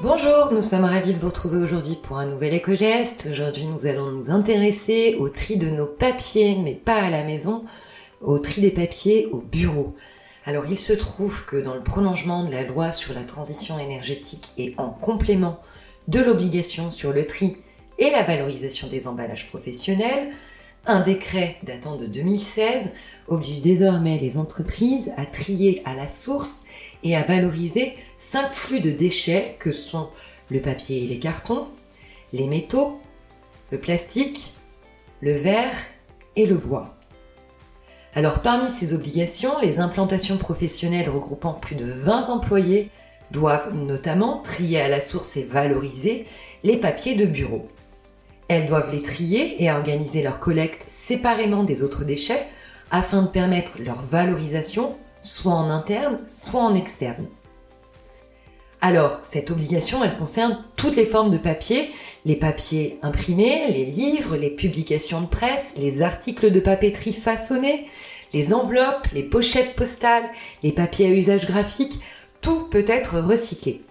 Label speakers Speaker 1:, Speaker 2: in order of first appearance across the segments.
Speaker 1: Bonjour, nous sommes ravis de vous retrouver aujourd'hui pour un nouvel éco-geste. Aujourd'hui, nous allons nous intéresser au tri de nos papiers, mais pas à la maison, au tri des papiers au bureau. Alors, il se trouve que dans le prolongement de la loi sur la transition énergétique et en complément de l'obligation sur le tri et la valorisation des emballages professionnels, un décret datant de 2016 oblige désormais les entreprises à trier à la source et à valoriser cinq flux de déchets que sont le papier et les cartons, les métaux, le plastique, le verre et le bois. Alors parmi ces obligations, les implantations professionnelles regroupant plus de 20 employés doivent notamment trier à la source et valoriser les papiers de bureau. Elles doivent les trier et organiser leur collecte séparément des autres déchets afin de permettre leur valorisation soit en interne, soit en externe. Alors, cette obligation, elle concerne toutes les formes de papier, les papiers imprimés, les livres, les publications de presse, les articles de papeterie façonnés, les enveloppes, les pochettes postales, les papiers à usage graphique, tout peut être recyclé.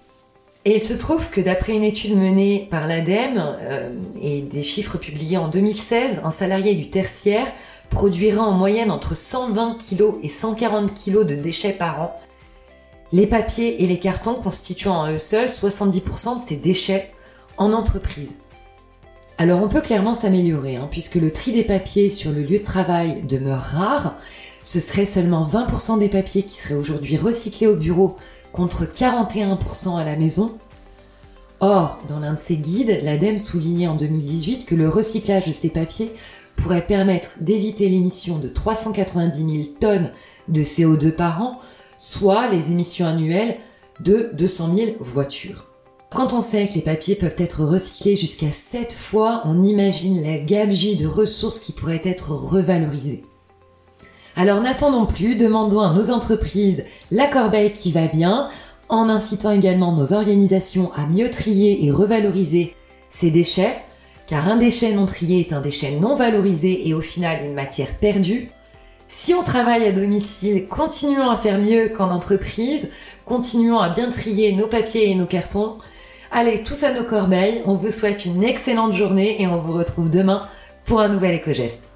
Speaker 1: Et il se trouve que d'après une étude menée par l'ADEME euh, et des chiffres publiés en 2016, un salarié du tertiaire produira en moyenne entre 120 kg et 140 kg de déchets par an. Les papiers et les cartons constituant à eux seuls 70% de ces déchets en entreprise. Alors on peut clairement s'améliorer, hein, puisque le tri des papiers sur le lieu de travail demeure rare. Ce serait seulement 20% des papiers qui seraient aujourd'hui recyclés au bureau contre 41% à la maison. Or, dans l'un de ses guides, l'ADEME soulignait en 2018 que le recyclage de ces papiers pourrait permettre d'éviter l'émission de 390 000 tonnes de CO2 par an, soit les émissions annuelles de 200 000 voitures. Quand on sait que les papiers peuvent être recyclés jusqu'à 7 fois, on imagine la gabegie de ressources qui pourraient être revalorisées. Alors n'attendons plus, demandons à nos entreprises la corbeille qui va bien, en incitant également nos organisations à mieux trier et revaloriser ces déchets, car un déchet non trié est un déchet non valorisé et au final une matière perdue. Si on travaille à domicile, continuons à faire mieux qu'en entreprise, continuons à bien trier nos papiers et nos cartons. Allez, tous à nos corbeilles, on vous souhaite une excellente journée et on vous retrouve demain pour un nouvel éco-geste.